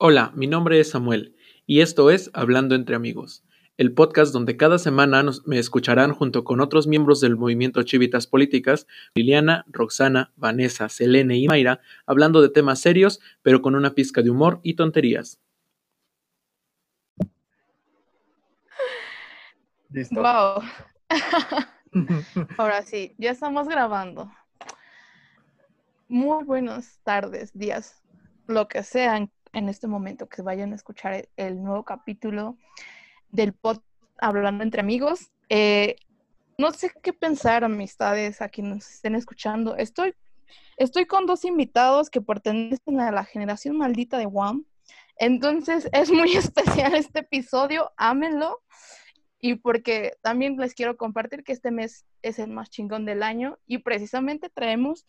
Hola, mi nombre es Samuel y esto es Hablando entre amigos, el podcast donde cada semana me escucharán junto con otros miembros del movimiento Chivitas Políticas, Liliana, Roxana, Vanessa, Selene y Mayra, hablando de temas serios, pero con una pizca de humor y tonterías. Listo. Wow. Ahora sí, ya estamos grabando. Muy buenas tardes, días, lo que sean en este momento que vayan a escuchar el, nuevo capítulo del pod Hablando entre amigos. Eh, no sé qué pensar, amistades, a quienes nos estén escuchando. Estoy, estoy con dos invitados que pertenecen a la generación maldita de WAM. Entonces es muy especial este episodio, ámenlo. Y porque también les quiero compartir que este mes es el más chingón del año y precisamente traemos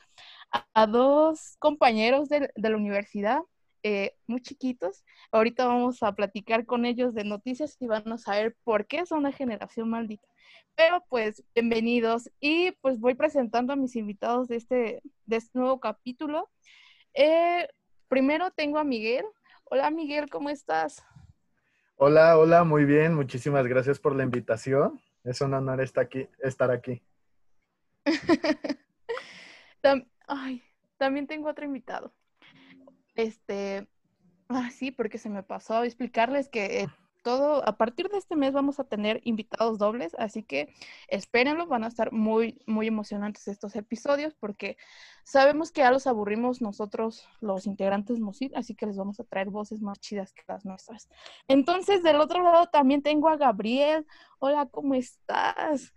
a, dos compañeros de la universidad eh, muy chiquitos. Ahorita vamos a platicar con ellos de noticias y van a saber por qué son una generación maldita. Pero pues, bienvenidos. Y pues voy presentando a mis invitados de este, de este nuevo capítulo. Eh, primero tengo a Miguel. Hola Miguel, ¿cómo estás? Hola, hola, muy bien. Muchísimas gracias por la invitación. Es un honor estar aquí. Estar aquí. Ay, también tengo otro invitado. Este, ah, sí, porque se me pasó explicarles que eh, todo, a partir de este mes vamos a tener invitados dobles, así que espérenlo, van a estar muy, muy emocionantes estos episodios porque sabemos que ya los aburrimos nosotros, los integrantes MOSIT, así que les vamos a traer voces más chidas que las nuestras. Entonces, del otro lado también tengo a Gabriel. Hola, ¿cómo estás?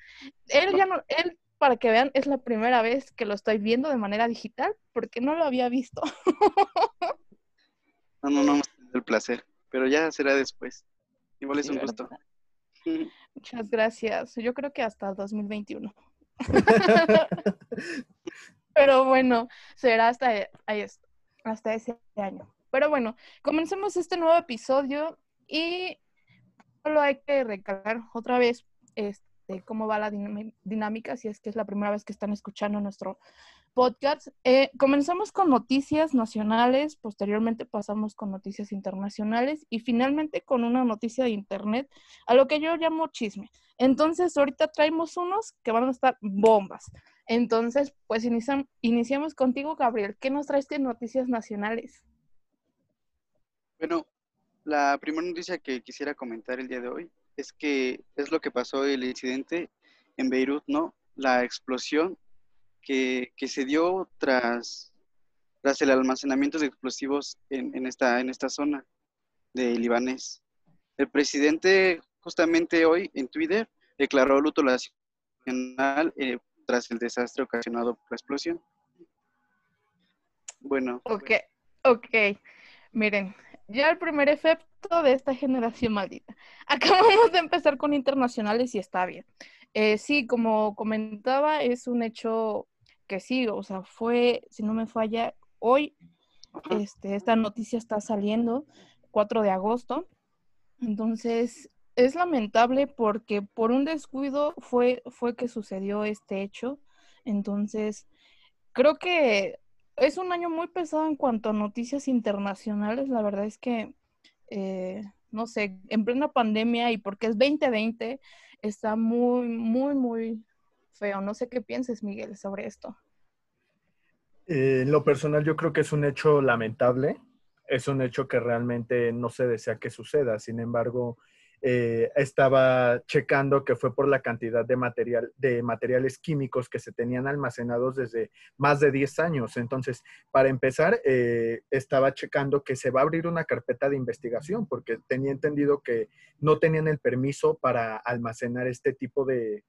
Él ya no, él para que vean, es la primera vez que lo estoy viendo de manera digital, porque no lo había visto. no, no, no, el placer, pero ya será después. Igual es un gusto. Muchas gracias. Yo creo que hasta 2021. pero bueno, será hasta, hasta ese año. Pero bueno, comencemos este nuevo episodio y solo hay que recalcar otra vez este cómo va la dinámica, si es que es la primera vez que están escuchando nuestro podcast. Eh, comenzamos con noticias nacionales, posteriormente pasamos con noticias internacionales y finalmente con una noticia de internet, a lo que yo llamo chisme. Entonces, ahorita traemos unos que van a estar bombas. Entonces, pues iniciamos contigo, Gabriel. ¿Qué nos traes de noticias nacionales? Bueno, la primera noticia que quisiera comentar el día de hoy es que es lo que pasó el incidente en Beirut, ¿no? La explosión que, se dio tras, tras el almacenamiento de explosivos en, esta, en esta zona de libanés. El presidente justamente hoy en Twitter declaró luto nacional eh, tras el desastre ocasionado por la explosión. Bueno. Ok, ok. Miren, ya el primer efecto de esta generación maldita. Acabamos de empezar con internacionales y está bien. Eh, sí, como comentaba, es un hecho que sí, o sea, fue, si no me falla, hoy este, esta noticia está saliendo, 4 de agosto. Entonces, es lamentable porque por un descuido fue, fue que sucedió este hecho. Entonces, creo que es un año muy pesado en cuanto a noticias internacionales. La verdad es que, eh, no sé, en plena pandemia y porque es 2020, está muy, muy, muy feo. No sé qué pienses, Miguel, sobre esto. Eh, en lo personal, yo creo que es un hecho lamentable. Es un hecho que realmente no se desea que suceda. Sin embargo, eh, estaba checando que fue por la cantidad de, material, de materiales químicos que se tenían almacenados desde más de 10 años. Entonces, para empezar, eh, estaba checando que se va a abrir una carpeta de investigación porque tenía entendido que no tenían el permiso para almacenar este tipo de,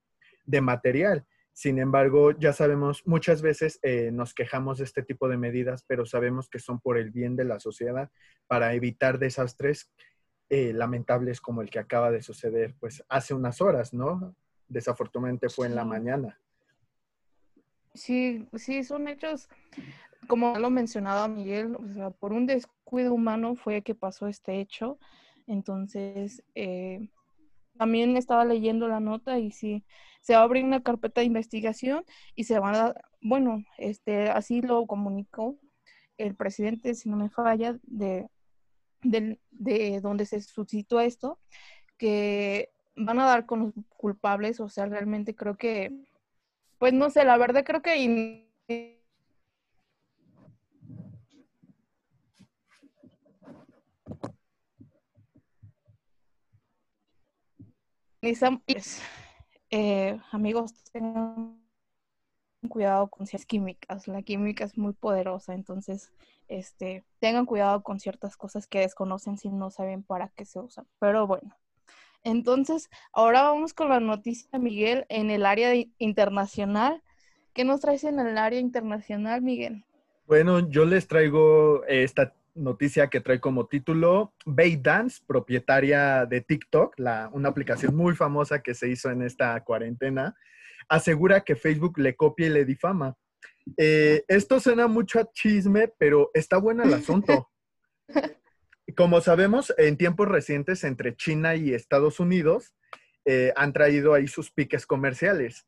material. Sin embargo, ya sabemos, muchas veces eh, nos quejamos de este tipo de medidas, pero sabemos que son por el bien de la sociedad, para evitar desastres eh, lamentables como el que acaba de suceder pues hace unas horas, ¿no? Desafortunadamente fue en la mañana. Sí, sí, son hechos, como lo mencionaba Miguel, o sea, por un descuido humano fue que pasó este hecho. Entonces, eh, también estaba leyendo la nota y sí, se va a abrir una carpeta de investigación y se van a, bueno, este, así lo comunicó el presidente, si no me falla, de, de donde se suscitó esto, que van a dar con los culpables, o sea, realmente creo que, pues no sé, la verdad creo que... Eh, amigos, tengan cuidado con ciertas químicas. La química es muy poderosa, entonces este, tengan cuidado con ciertas cosas que desconocen si no saben para qué se usan. Pero bueno, entonces ahora vamos con la noticia, Miguel, en el área internacional. ¿Qué nos traes en el área internacional, Miguel? Bueno, yo les traigo esta noticia que trae como título Dance, propietaria de TikTok, la, una aplicación muy famosa que se hizo en esta cuarentena, asegura que Facebook le copia y le difama. Eh, esto suena mucho a chisme, pero está bueno el asunto. Como sabemos, en tiempos recientes entre China y Estados Unidos eh, han traído ahí sus piques comerciales.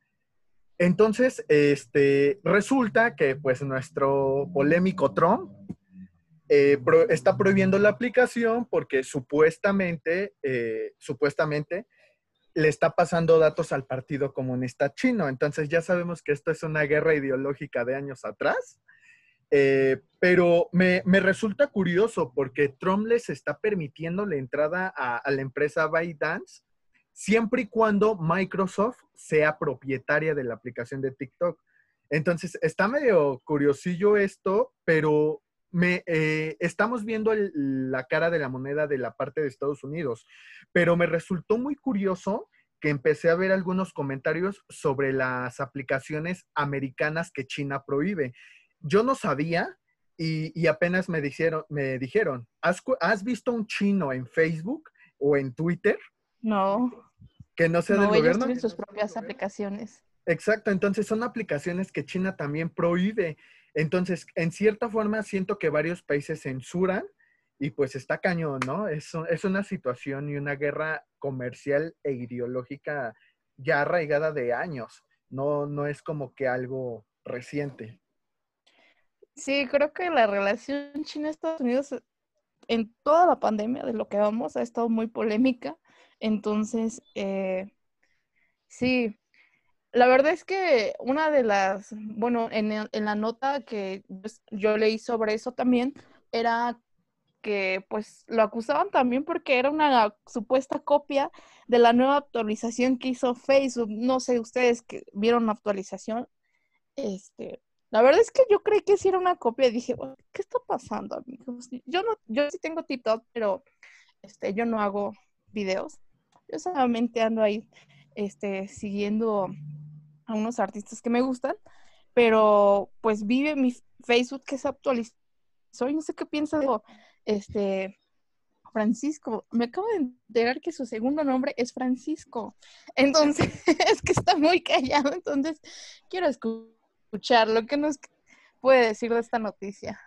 Entonces, este, resulta que pues nuestro polémico Trump eh, está prohibiendo la aplicación porque supuestamente, supuestamente le está pasando datos al Partido Comunista Chino. Entonces ya sabemos que esto es una guerra ideológica de años atrás. Eh, pero me, resulta curioso porque Trump les está permitiendo la entrada a, la empresa ByteDance siempre y cuando Microsoft sea propietaria de la aplicación de TikTok. Entonces, está medio curiosillo esto, pero me, eh, estamos viendo la cara de la moneda de la parte de Estados Unidos, pero me resultó muy curioso que empecé a ver algunos comentarios sobre las aplicaciones americanas que China prohíbe. Yo no sabía y, apenas me dijeron, me dijeron ¿has, ¿has, visto un chino en Facebook o en Twitter? No. Que no sea no, del ellos gobierno. Tienen sus propias aplicaciones. Exacto, entonces son aplicaciones que China también prohíbe. Entonces, en cierta forma, siento que varios países censuran y pues está cañón, ¿no? Es, es una situación y una guerra comercial e ideológica ya arraigada de años. No, no es como que algo reciente. Sí, creo que la relación China-Estados Unidos en toda la pandemia de lo que vamos ha estado muy polémica. Entonces, eh, sí, la verdad es que una de las, bueno, en, la nota que yo leí sobre eso también, era que pues lo acusaban también porque era una supuesta copia de la nueva actualización que hizo Facebook. No sé, ustedes que vieron la actualización. Este, la verdad es que yo creí que sí era una copia dije, ¿qué está pasando, amigos? Yo no, yo sí tengo TikTok, pero este, yo no hago videos. Yo solamente ando ahí este, siguiendo a unos artistas que me gustan, pero pues vive mi Facebook que se actualizó y no sé qué piensa de este Francisco. Me acabo de enterar que su segundo nombre es Francisco. Entonces, es que está muy callado, entonces quiero escuchar lo que nos puede decir de esta noticia.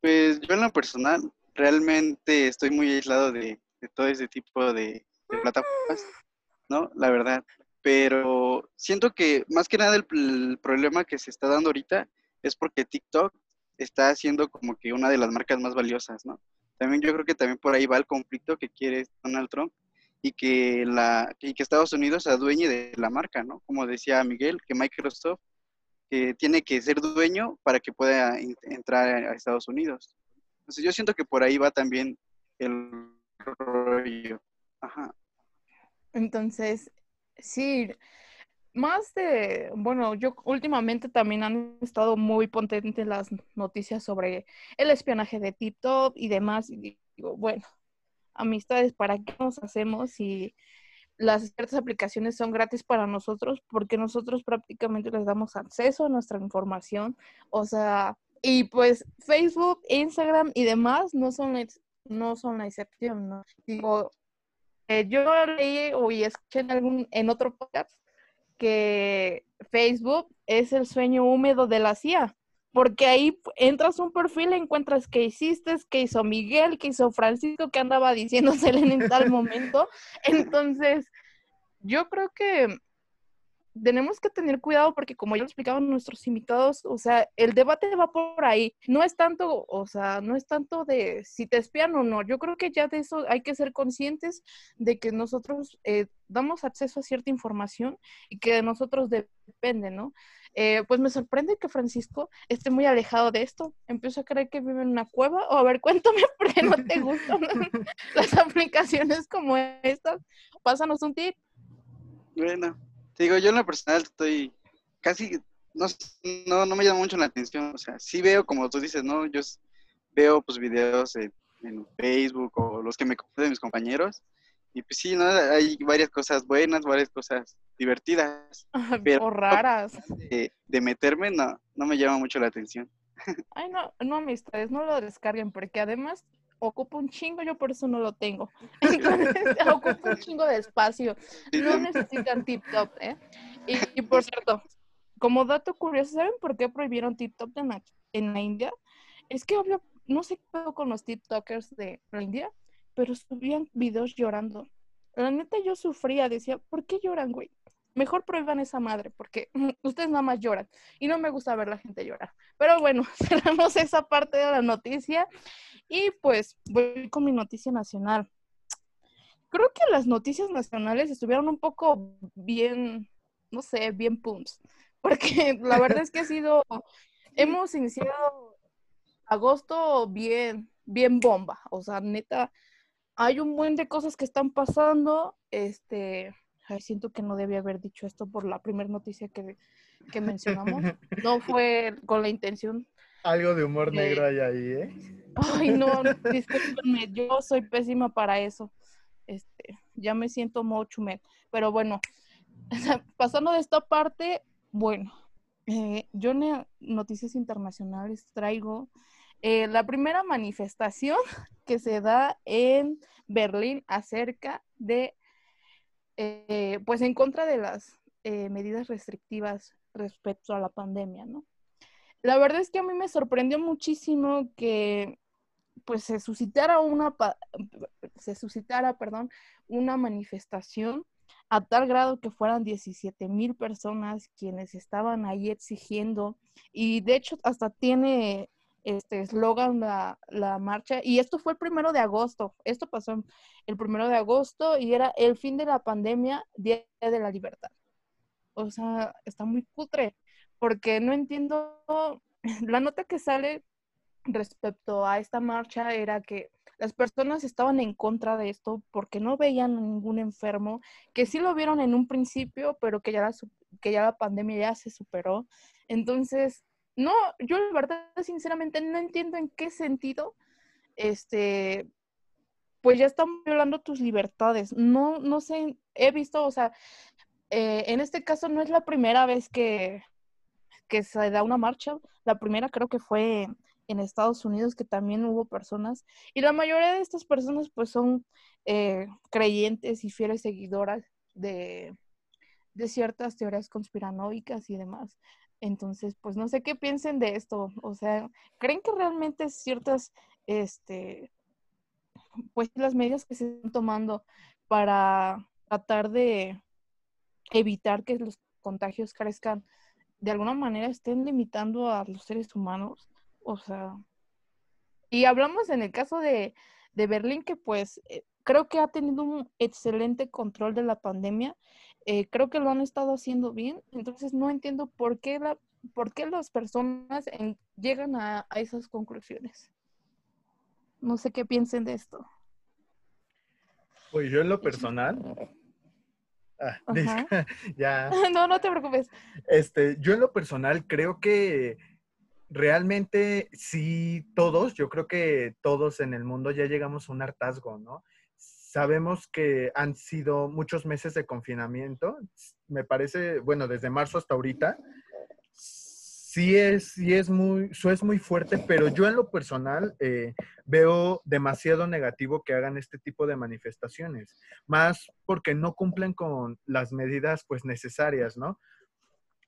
Pues yo en lo personal realmente estoy muy aislado de, todo ese tipo de, de plataformas, ¿no? La verdad pero siento que más que nada el, problema que se está dando ahorita es porque TikTok está haciendo como que una de las marcas más valiosas, ¿no? También yo creo que también por ahí va el conflicto que quiere Donald Trump y que, la, y que Estados Unidos se adueñe de la marca, ¿no? Como decía Miguel, que Microsoft que tiene que ser dueño para que pueda entrar a Estados Unidos. Entonces yo siento que por ahí va también el rollo. Ajá. Entonces, Sí, más de, bueno, yo últimamente también han estado muy potentes las noticias sobre el espionaje de TikTok y demás. Y digo, bueno, amistades, ¿para qué nos hacemos si las ciertas aplicaciones son gratis para nosotros? Porque nosotros prácticamente les damos acceso a nuestra información. O sea, y pues Facebook, Instagram y demás no son, no son la excepción, ¿no? Digo, eh, yo leí o escuché en, algún, en otro podcast que Facebook es el sueño húmedo de la CIA, porque ahí entras un perfil, encuentras qué hiciste, qué hizo Miguel, qué hizo Francisco, que andaba diciéndosele en tal momento. Entonces, yo creo que tenemos que tener cuidado porque como ya lo explicaban nuestros invitados, o sea, el debate va por ahí. No es tanto, o sea, no es tanto de si te espían o no. Yo creo que ya de eso hay que ser conscientes de que nosotros eh, damos acceso a cierta información y que de nosotros depende, ¿no? Eh, pues me sorprende que Francisco esté muy alejado de esto. Empiezo a creer que vive en una cueva. O a ver, cuéntame qué no te gustan las aplicaciones como estas. Pásanos un tip. Bueno, te digo, yo en lo personal estoy casi, no, no, no me llama mucho la atención. O sea, sí veo, como tú dices, ¿no? Yo veo pues videos en, en Facebook o los que me comparten mis compañeros. Y pues sí, ¿no? Hay varias cosas buenas, varias cosas divertidas. pero o raras. De, de, meterme no, no me llama mucho la atención. Ay, no, no, amistades, no lo descarguen, porque además ocupa un chingo, yo por eso no lo tengo. Entonces, ocupa un chingo de espacio. No necesitan TikTok, ¿eh? Y, por cierto, como dato curioso, ¿saben por qué prohibieron TikTok en la, en la India? Es que obvio, no sé qué con los TikTokers de la India, pero subían videos llorando. La neta yo sufría, decía, ¿por qué lloran, güey? Mejor prohíban esa madre, porque ustedes nada más lloran. Y no me gusta ver la gente llorar. Pero bueno, cerramos esa parte de la noticia. Y pues voy con mi noticia nacional. Creo que las noticias nacionales estuvieron un poco bien, no sé, bien punts. Porque la verdad es que ha sido, hemos iniciado agosto bien, bien bomba. O sea, neta, hay un buen de cosas que están pasando. Este, ay, siento que no debía haber dicho esto por la primera noticia que, que mencionamos. No fue con la intención. Algo de humor negro hay ahí, ¿eh? Ay, no, discúlpenme, yo soy pésima para eso. Este, ya me siento mochumet. Pero bueno, pasando de esta parte, bueno, eh, yo en Noticias Internacionales traigo eh, la primera manifestación que se da en Berlín acerca de, eh, pues en contra de las eh, medidas restrictivas respecto a la pandemia, ¿no? La verdad es que a mí me sorprendió muchísimo que pues se suscitara una se suscitara, perdón, una manifestación a tal grado que fueran 17 mil personas quienes estaban ahí exigiendo y de hecho hasta tiene este eslogan la, la, marcha. Y esto fue el primero de agosto. Esto pasó el primero de agosto y era el fin de la pandemia, Día de la Libertad. O sea, está muy cutre, porque no entiendo. La nota que sale respecto a esta marcha era que las personas estaban en contra de esto porque no veían a ningún enfermo, que sí lo vieron en un principio, pero que ya la, que ya la pandemia ya se superó. Entonces, no, yo la verdad, sinceramente, no entiendo en qué sentido, este, pues ya están violando tus libertades. No, no sé, he visto, o sea, eh, en este caso no es la primera vez que, que se da una marcha. La primera creo que fue en Estados Unidos, que también hubo personas, y la mayoría de estas personas pues son eh, creyentes y fieles seguidoras de, de ciertas teorías conspiranoicas y demás. Entonces, pues no sé qué piensen de esto. O sea, ¿creen que realmente ciertas, este, pues las medidas que se están tomando para tratar de evitar que los contagios crezcan, de alguna manera estén limitando a los seres humanos? O sea, y hablamos en el caso de, de Berlín, que pues eh, creo que ha tenido un excelente control de la pandemia eh, creo que lo han estado haciendo bien, entonces no entiendo por qué, la, por qué las personas llegan a, esas conclusiones. No sé qué piensen de esto. Pues yo en lo personal. Ah, ya. no, no te preocupes. Este, yo en lo personal creo que realmente sí, todos, yo creo que todos en el mundo ya llegamos a un hartazgo, ¿no? Sabemos que han sido muchos meses de confinamiento. Me parece, bueno, desde marzo hasta ahorita. Sí es, sí es muy, eso es muy fuerte, pero yo en lo personal eh, veo demasiado negativo que hagan este tipo de manifestaciones, más porque no cumplen con las medidas pues necesarias, ¿no?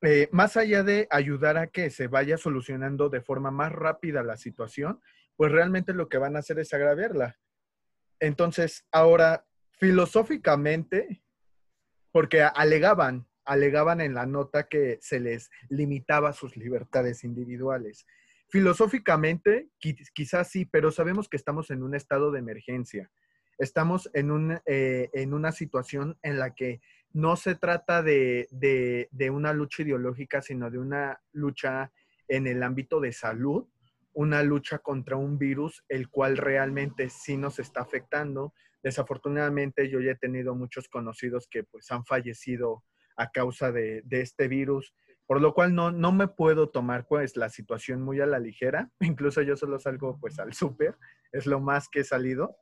Eh, más allá de ayudar a que se vaya solucionando de forma más rápida la situación, pues realmente lo que van a hacer es agraviarla. Entonces, ahora, filosóficamente, porque alegaban, alegaban en la nota que se les limitaba sus libertades individuales. Filosóficamente, quizás sí, pero sabemos que estamos en un estado de emergencia. Estamos en, un, eh, en una situación en la que no se trata de, de, una lucha ideológica, sino de una lucha en el ámbito de salud, una lucha contra un virus, el cual realmente sí nos está afectando. Desafortunadamente yo ya he tenido muchos conocidos que pues han fallecido a causa de, de este virus, por lo cual no, no me puedo tomar pues la situación muy a la ligera. Incluso yo solo salgo pues al súper, es lo más que he salido.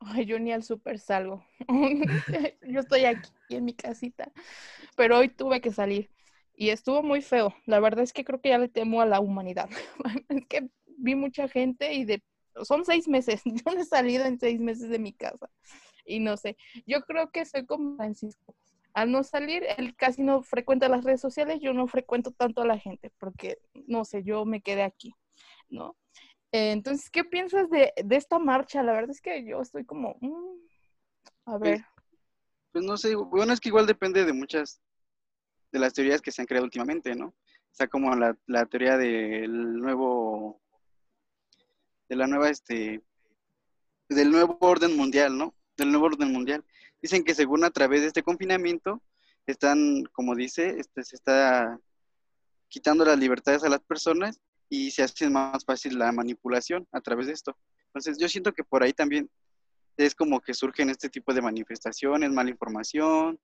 Ay, yo ni al súper salgo. yo estoy aquí en mi casita, pero hoy tuve que salir y estuvo muy feo. La verdad es que creo que ya le temo a la humanidad. es que vi mucha gente y de son seis meses. Yo no he salido en seis meses de mi casa y no sé. Yo creo que soy como Francisco. Al no salir, él casi no frecuenta las redes sociales. Yo no frecuento tanto a la gente porque no sé. Yo me quedé aquí, ¿no? Eh, entonces, ¿qué piensas de, esta marcha? La verdad es que yo estoy como, mm, a ver. Pues, pues, no sé, bueno, es que igual depende de muchas de las teorías que se han creado últimamente, ¿no? Sea, como la, la teoría del nuevo, de la nueva, este, del nuevo orden mundial, ¿no? Del nuevo orden mundial. Dicen que según a través de este confinamiento, están, como dice, este, se está quitando las libertades a las personas y se hace más fácil la manipulación a través de esto. Entonces yo siento que por ahí también es como que surgen este tipo de manifestaciones, mala información,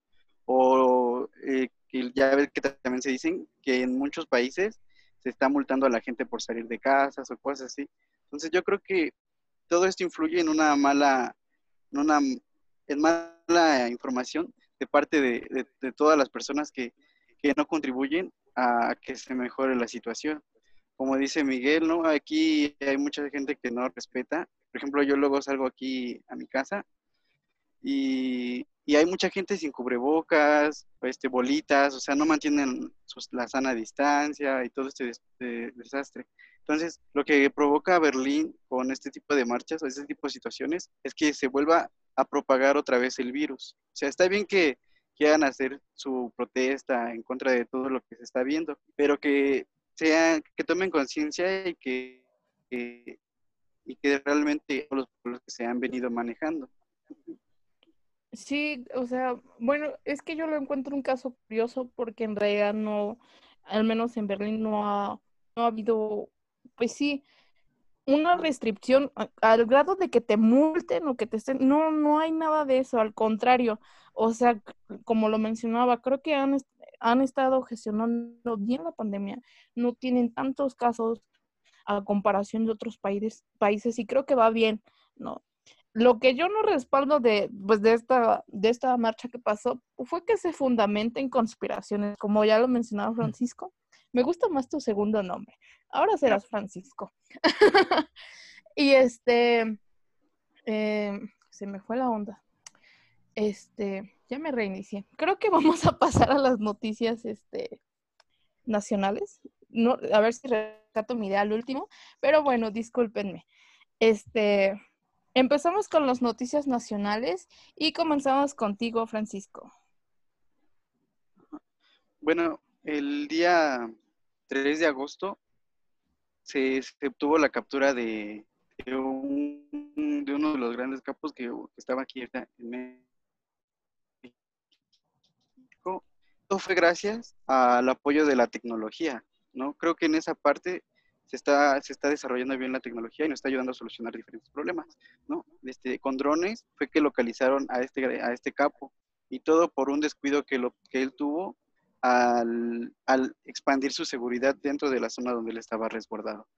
o eh, que ya ves que también se dicen que en muchos países se está multando a la gente por salir de casas o cosas así. Entonces yo creo que todo esto influye en una mala, en una en mala información de parte de, de, todas las personas que, que no contribuyen a que se mejore la situación como dice Miguel, ¿no? Aquí hay mucha gente que no respeta. Por ejemplo, yo luego salgo aquí a mi casa y, hay mucha gente sin cubrebocas, este, bolitas, o sea, no mantienen la sana distancia y todo este, desastre. Entonces, lo que provoca Berlín con este tipo de marchas o este tipo de situaciones es que se vuelva a propagar otra vez el virus. O sea, está bien que quieran hacer su protesta en contra de todo lo que se está viendo, pero que sea, que tomen conciencia y que, y que realmente los pueblos que se han venido manejando. Sí, o sea, bueno, es que yo lo encuentro un caso curioso porque en realidad no, al menos en Berlín no ha, no ha habido, pues sí, una restricción al grado de que te multen o que te estén, no, no hay nada de eso, al contrario, o sea, como lo mencionaba, creo que han, han estado gestionando bien la pandemia, no tienen tantos casos a comparación de otros países, países y creo que va bien, ¿no? Lo que yo no respaldo de, pues de, esta, de esta marcha que pasó fue que se fundamenta en conspiraciones, como ya lo mencionaba Francisco. Me gusta más tu segundo nombre. Ahora serás Francisco. y este, eh, se me fue la onda. Este, ya me reinicié. Creo que vamos a pasar a las noticias este, nacionales. No, a ver si rescato mi idea al último, pero bueno, discúlpenme. Este, empezamos con las noticias nacionales y comenzamos contigo, Francisco. Bueno, el día 3 de agosto se, obtuvo la captura de, uno de los grandes capos que, estaba aquí en Todo fue gracias al apoyo de la tecnología, ¿no? Creo que en esa parte se está, se está desarrollando bien la tecnología y nos está ayudando a solucionar diferentes problemas, ¿no? Este, con drones fue que localizaron a este, a este capo y todo por un descuido que, lo, que él tuvo al, al expandir su seguridad dentro de la zona donde él estaba resguardado.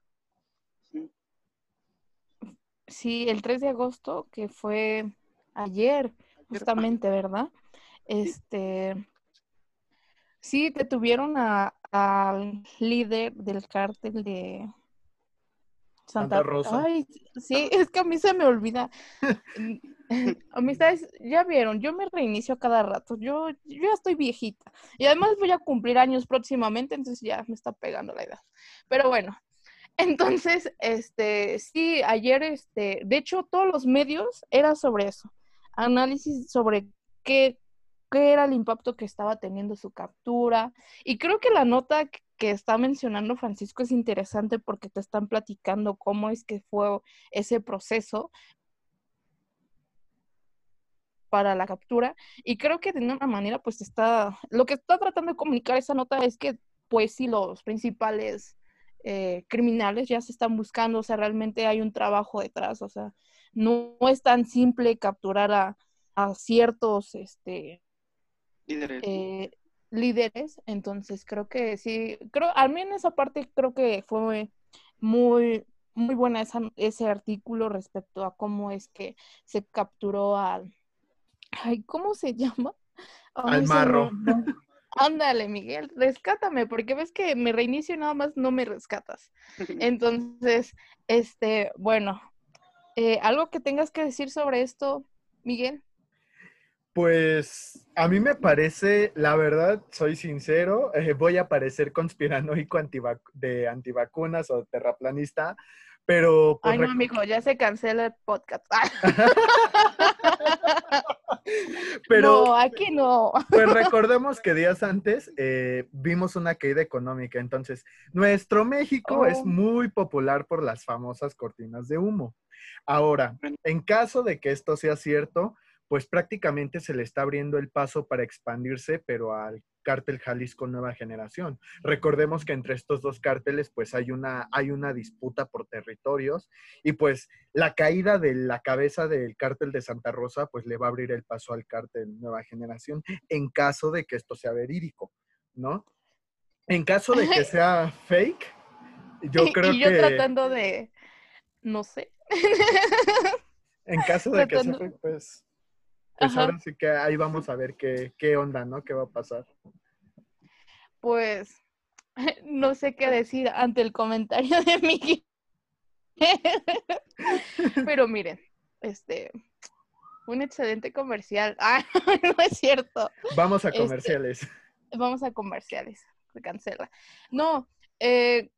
Sí, el 3 de agosto, que fue ayer, justamente, ¿verdad? Este, Sí, detuvieron al líder del cártel de Santa, Rosa. Ay, sí, es que a mí se me olvida. Amistades, ya vieron, yo me reinicio cada rato. Yo, yo ya estoy viejita. Y además voy a cumplir años próximamente, entonces ya me está pegando la edad. Pero bueno, entonces, este, sí, ayer, este, de hecho, todos los medios era sobre eso. Análisis sobre qué qué era el impacto que estaba teniendo su captura. Y creo que la nota que está mencionando Francisco es interesante porque te están platicando cómo es que fue ese proceso para la captura y creo que de una manera pues está lo que está tratando de comunicar esa nota es que pues sí los principales eh, criminales ya se están buscando o sea realmente hay un trabajo detrás o sea no, es tan simple capturar a, a ciertos este líderes eh, líderes entonces creo que sí creo al menos esa parte creo que fue muy muy buena esa, ese artículo respecto a cómo es que se capturó al Ay, ¿cómo se llama? Al marro. Ándale, Miguel, rescátame, porque ves que me reinicio y nada más no me rescatas. Entonces, este, bueno, eh, ¿algo que tengas que decir sobre esto, Miguel? Pues a mí me parece, la verdad, soy sincero, eh, voy a parecer conspiranoico de antivacunas o terraplanista, pero... Pues, Ay, no, amigo, ya se cancela el podcast. Pero, no, aquí no. Pues recordemos que días antes eh, vimos una caída económica. Entonces, nuestro México es oh. muy popular por las famosas cortinas de humo. Ahora, en caso de que esto sea cierto, pues prácticamente se le está abriendo el paso para expandirse, pero al cártel Jalisco Nueva Generación. Recordemos que entre estos dos cárteles pues hay una, hay una disputa por territorios y pues la caída de la cabeza del cártel de Santa Rosa pues le va a abrir el paso al cártel Nueva Generación en caso de que esto sea verídico, ¿no? En caso de que sea fake, yo creo y yo tratando de, no sé. En caso de que sea fake, pues pues ahora sí que ahí vamos a ver qué, qué onda, ¿no? ¿Qué va a pasar? Pues no sé qué decir ante el comentario de Miki. Pero miren, este, un excelente comercial. Ah, no es cierto. Vamos a este, comerciales. vamos a comerciales. Se cancela. No, eh,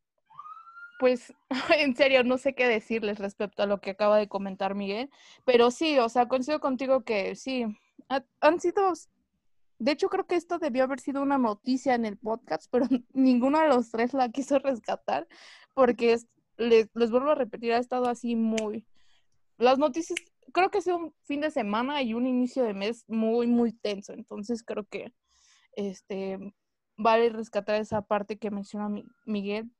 pues en serio no sé qué decirles respecto a lo que acaba de comentar Miguel, pero sí, o sea, coincido contigo que sí, han sido, de hecho creo que esto debió haber sido una noticia en el podcast, pero ninguno de los tres la quiso rescatar, porque les, les vuelvo a repetir, ha estado así muy, las noticias, creo que ha sido un fin de semana y un inicio de mes muy, muy tenso, entonces creo que, este, vale rescatar esa parte que menciona Miguel,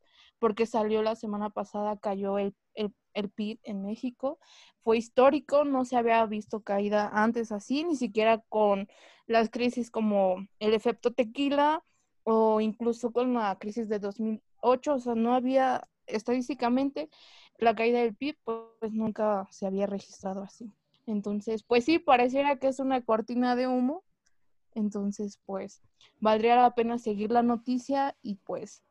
porque salió la semana pasada, cayó el, el, PIB en México. Fue histórico, no se había visto caída antes así, ni siquiera con las crisis como el efecto tequila o incluso con la crisis de 2008, o sea, no había estadísticamente la caída del PIB, pues nunca se había registrado así. Entonces, pues sí, pareciera que es una cortina de humo. Entonces, pues, valdría la pena seguir la noticia y pues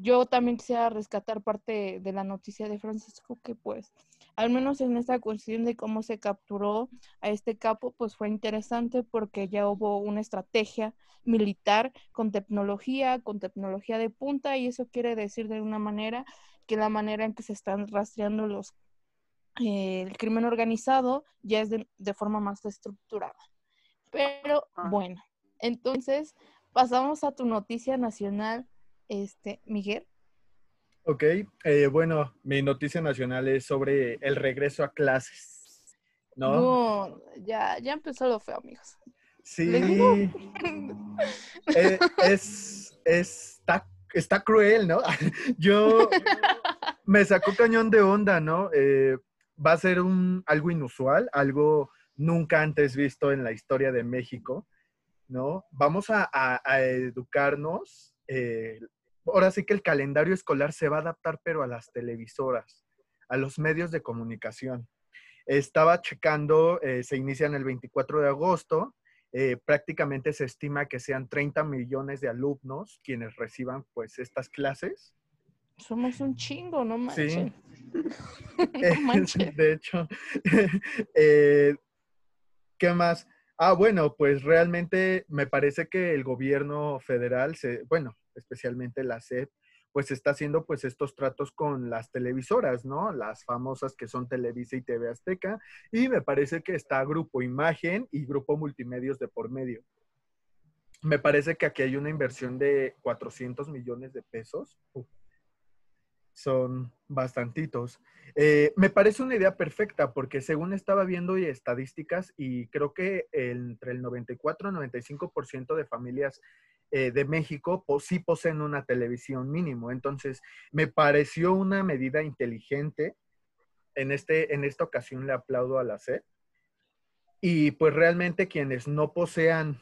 yo también quisiera rescatar parte de la noticia de Francisco, que pues al menos en esta cuestión de cómo se capturó a este capo, pues fue interesante porque ya hubo una estrategia militar con tecnología, con tecnología de punta, y eso quiere decir de una manera que la manera en que se están rastreando los eh, el crimen organizado ya es de, de forma más estructurada. Pero ah. bueno, entonces pasamos a tu noticia nacional este, Miguel. Ok, eh, bueno, mi noticia nacional es sobre el regreso a clases. ¿No? ya, ya empezó lo feo, amigos. Sí. Eh, es, está, está cruel, ¿no? Yo me sacó cañón de onda, ¿no? Eh, va a ser un, algo inusual, algo nunca antes visto en la historia de México, ¿no? Vamos a, educarnos ahora sí que el calendario escolar se va a adaptar, pero a las televisoras, a los medios de comunicación. Estaba checando, eh, se inician el 24 de agosto, eh, prácticamente se estima que sean 30 millones de alumnos quienes reciban pues estas clases. Somos un chingo, no manches. Sí. Eh, de hecho, ¿qué más? Ah, bueno, pues realmente me parece que el gobierno federal, se, bueno, especialmente la SED, pues está haciendo pues estos tratos con las televisoras, ¿no? Las famosas que son Televisa y TV Azteca. Y me parece que está Grupo Imagen y Grupo Multimedios de por medio. me parece que aquí hay una inversión de 400 millones de pesos. Son bastantitos. Eh, me parece una idea perfecta porque según estaba viendo y estadísticas y creo que entre el 94 y 95% de familias eh, de México sí poseen una televisión mínimo. Entonces, me pareció una medida inteligente. En, este, en esta ocasión le aplaudo a la SED. Y pues realmente quienes no posean,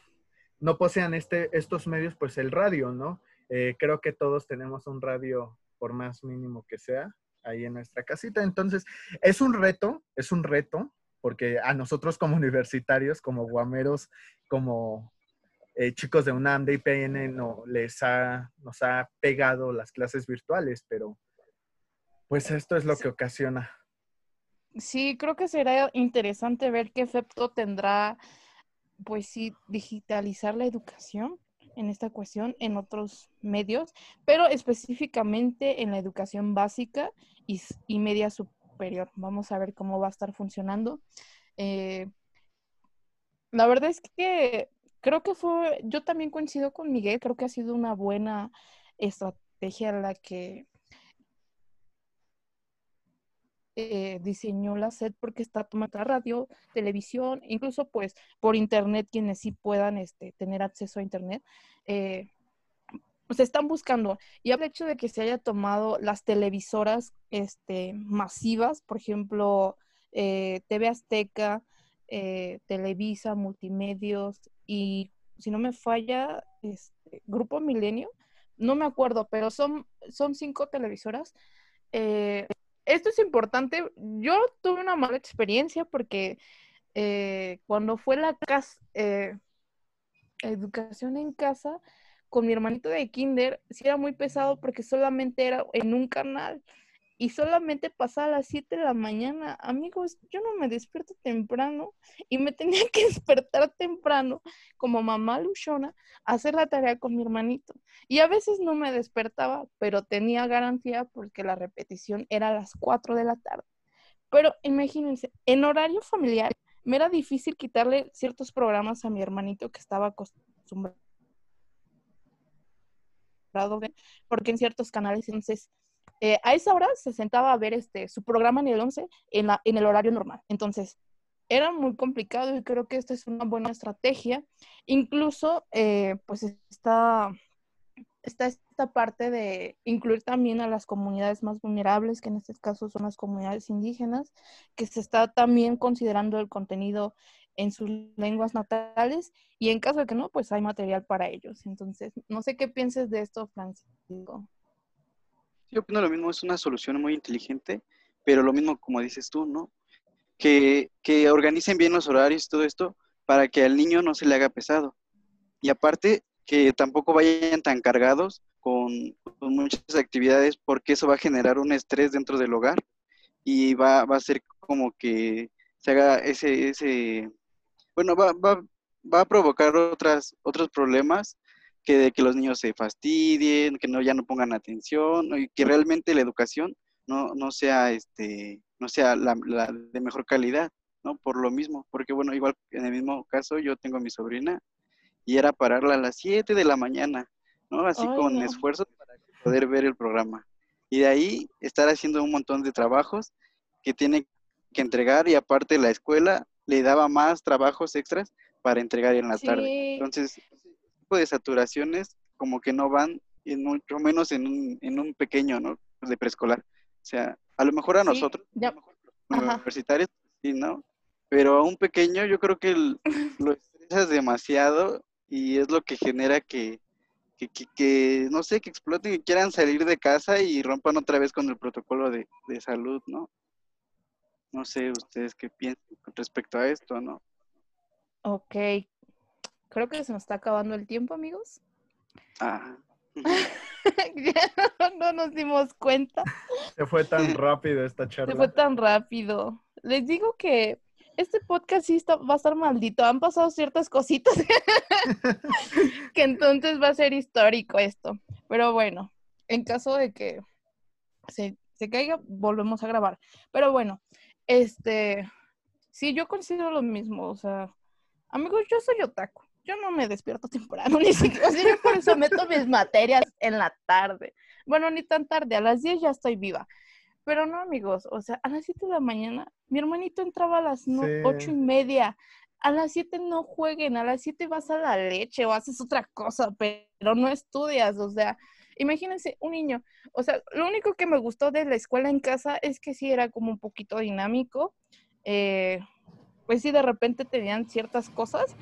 no posean este, estos medios, pues el radio, ¿no? Eh, creo que todos tenemos un radio, por más mínimo que sea, ahí en nuestra casita. Entonces, es un reto, es un reto, porque a nosotros como universitarios, como guameros, como eh, chicos de UNAM, de IPN, no, les ha, nos ha pegado las clases virtuales, pero pues esto es lo que ocasiona. Sí, creo que será interesante ver qué efecto tendrá, pues sí, digitalizar la educación en esta cuestión en otros medios, pero específicamente en la educación básica y, media superior. Vamos a ver cómo va a estar funcionando. Eh, la verdad es que creo que fue, yo también coincido con Miguel, creo que ha sido una buena estrategia la que eh, diseñó la SED porque está tomando radio, televisión, incluso pues por internet quienes sí puedan este, tener acceso a internet, eh, se están buscando. Y el hecho de que se haya tomado las televisoras este, masivas, por ejemplo, eh, TV Azteca, Televisa, Multimedios y si no me falla, este, Grupo Milenio, no me acuerdo, pero son, son cinco televisoras esto es importante. Yo tuve una mala experiencia porque eh, cuando fue la eh, educación en casa, con mi hermanito de kinder, sí era muy pesado porque solamente era en un canal y solamente pasaba a las 7 de la mañana. Amigos, yo no me despierto temprano y me tenía que despertar temprano como mamá luchona a hacer la tarea con mi hermanito. Y a veces no me despertaba, pero tenía garantía porque la repetición era a las 4 de la tarde. Pero imagínense, en horario familiar me era difícil quitarle ciertos programas a mi hermanito que estaba acostumbrado porque en ciertos canales entonces eh, a esa hora se sentaba a ver este, su programa en el 11 en, la, en el horario normal. Entonces, era muy complicado y creo que esta es una buena estrategia. Incluso, eh, pues está, está esta parte de incluir también a las comunidades más vulnerables, que en este caso son las comunidades indígenas, que se está también considerando el contenido en sus lenguas natales y en caso de que no, pues hay material para ellos. Entonces, no sé qué pienses de esto, Francisco. Yo opino lo mismo, es una solución muy inteligente, pero lo mismo como dices tú, ¿no? Que, que organicen bien los horarios y todo esto para que al niño no se le haga pesado. Y aparte, que tampoco vayan tan cargados con, muchas actividades porque eso va a generar un estrés dentro del hogar y va, va a ser como que se haga ese, ese bueno, va, va, va a provocar otras, otros problemas que que los niños se fastidien, que no ya no pongan atención y que realmente la educación no, no sea este no sea la, de mejor calidad, ¿no? Por lo mismo, porque bueno, igual en el mismo caso yo tengo a mi sobrina y era pararla a las 7 de la mañana, ¿no? Así con esfuerzo para poder ver el programa. Y de ahí estar haciendo un montón de trabajos que tiene que entregar y aparte la escuela le daba más trabajos extras para entregar en la tarde. Entonces, de saturaciones como que no van, en mucho menos en un, en un pequeño, ¿no? De preescolar. O sea, a lo mejor a nosotros, universitarios, sí, ¿no? Pero a un pequeño yo creo que lo estresas demasiado y es lo que genera que, que, que, no sé, que exploten y quieran salir de casa y rompan otra vez con el protocolo de, de salud, ¿no? No sé ustedes qué piensan respecto a esto, ¿no? Ok, creo que se nos está acabando el tiempo, amigos. Ah. no nos dimos cuenta. Se fue tan rápido esta charla. Se fue tan rápido. Les digo que este podcast sí va a estar maldito. Han pasado ciertas cositas que entonces va a ser histórico esto. Pero bueno, en caso de que se, se caiga, volvemos a grabar. Pero bueno, este, sí, yo considero lo mismo. O sea, amigos, yo soy otaku yo no me despierto temprano, ni siquiera, o sea, yo por eso meto mis materias en la tarde. Bueno, ni tan tarde, a las 10 ya estoy viva. Pero no, amigos, o sea, a las 7 de la mañana, mi hermanito entraba a las Sí. 8 y media. A las 7 no jueguen, a las 7 vas a la leche o haces otra cosa, pero no estudias, o sea, imagínense un niño, o sea, lo único que me gustó de la escuela en casa es que sí era como un poquito dinámico, eh, pues sí, de repente tenían ciertas cosas,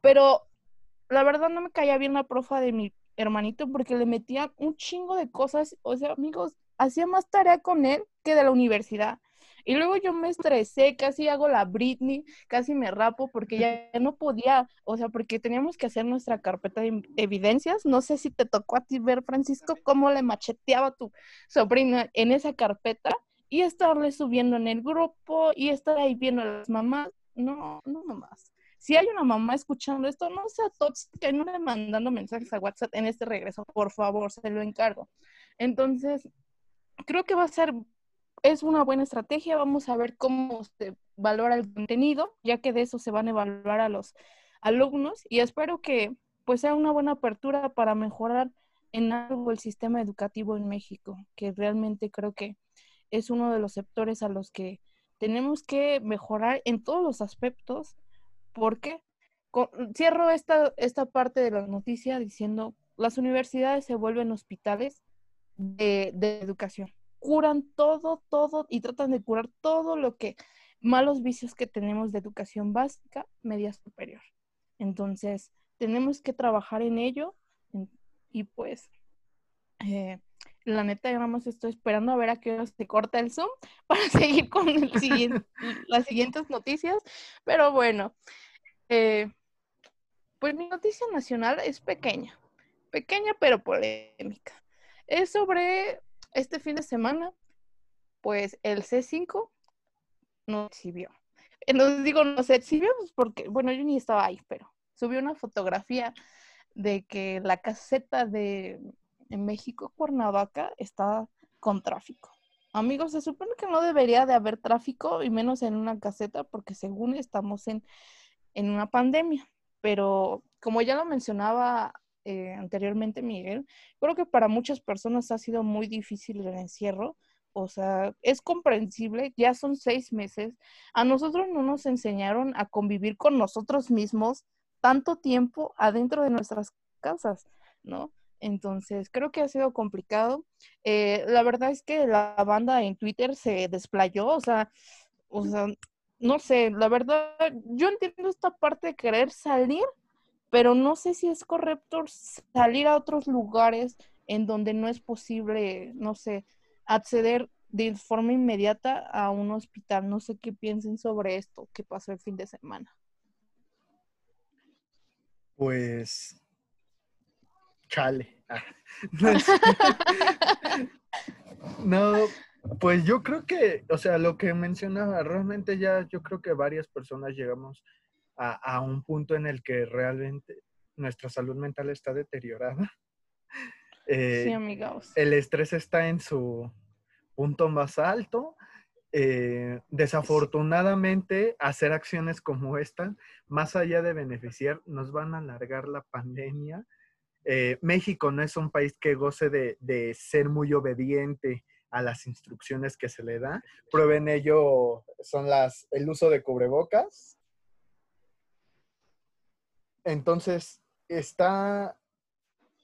pero la verdad no me caía bien la profa de mi hermanito porque le metían un chingo de cosas, o sea, amigos, hacía más tarea con él que de la universidad. Y luego yo me estresé, casi hago la Britney, casi me rapo porque ya no podía, o sea, porque teníamos que hacer nuestra carpeta de evidencias. No sé si te tocó a ti ver, Francisco, cómo le macheteaba tu sobrina en esa carpeta y estarle subiendo en el grupo y estar ahí viendo a las mamás. No, no mamás. Si hay una mamá escuchando esto, no sea tóxica y no le mandando mensajes a WhatsApp en este regreso, por favor, se lo encargo. Entonces, creo que va a ser, es una buena estrategia. Vamos a ver cómo se valora el contenido, ya que de eso se van a evaluar a los alumnos y espero que pues sea una buena apertura para mejorar en algo el sistema educativo en México, que realmente creo que es uno de los sectores a los que tenemos que mejorar en todos los aspectos, porque con- cierro esta, esta parte de la noticia diciendo, las universidades se vuelven hospitales de, de educación. Curan todo, todo y tratan de curar todo lo que malos vicios que tenemos de educación básica, media superior. Entonces, tenemos que trabajar en ello y pues, eh, la neta, yo nada más estoy esperando a ver a qué hora se corta el Zoom para seguir con el siguiente- las siguientes noticias. Pero bueno, eh, pues mi noticia nacional es pequeña, pequeña pero polémica. Es sobre este fin de semana, pues el C5 no exhibió. No digo no se exhibió pues, porque, bueno, yo ni estaba ahí, pero subió una fotografía de que la caseta de México, Cuernavaca, está con tráfico. Amigos, se supone que no debería de haber tráfico y menos en una caseta porque según estamos en, en una pandemia. Pero como ya lo mencionaba eh, anteriormente Miguel, creo que para muchas personas ha sido muy difícil el encierro. O sea, es comprensible, ya son seis meses. A nosotros no nos enseñaron a convivir con nosotros mismos tanto tiempo adentro de nuestras casas, ¿no? Entonces, creo que ha sido complicado. Eh, la verdad es que la banda en Twitter se desplayó, o sea, o sea, no sé, la verdad, yo entiendo esta parte de querer salir, pero no sé si es correcto salir a otros lugares en donde no es posible, no sé, acceder de forma inmediata a un hospital. No sé qué piensen sobre esto que pasó el fin de semana. Pues. Chale. No, pues yo creo que, o sea, lo que mencionaba, realmente ya yo creo que varias personas llegamos a, a un punto en el que realmente nuestra salud mental está deteriorada. Eh, Sí, amigos. el estrés está en su punto más alto. Eh, desafortunadamente, hacer acciones como esta, más allá de beneficiar, nos van a alargar la pandemia. Eh, México no es un país que goce de, de ser muy obediente a las instrucciones que se le da. Prueben ello, son las, el uso de cubrebocas. Entonces, está,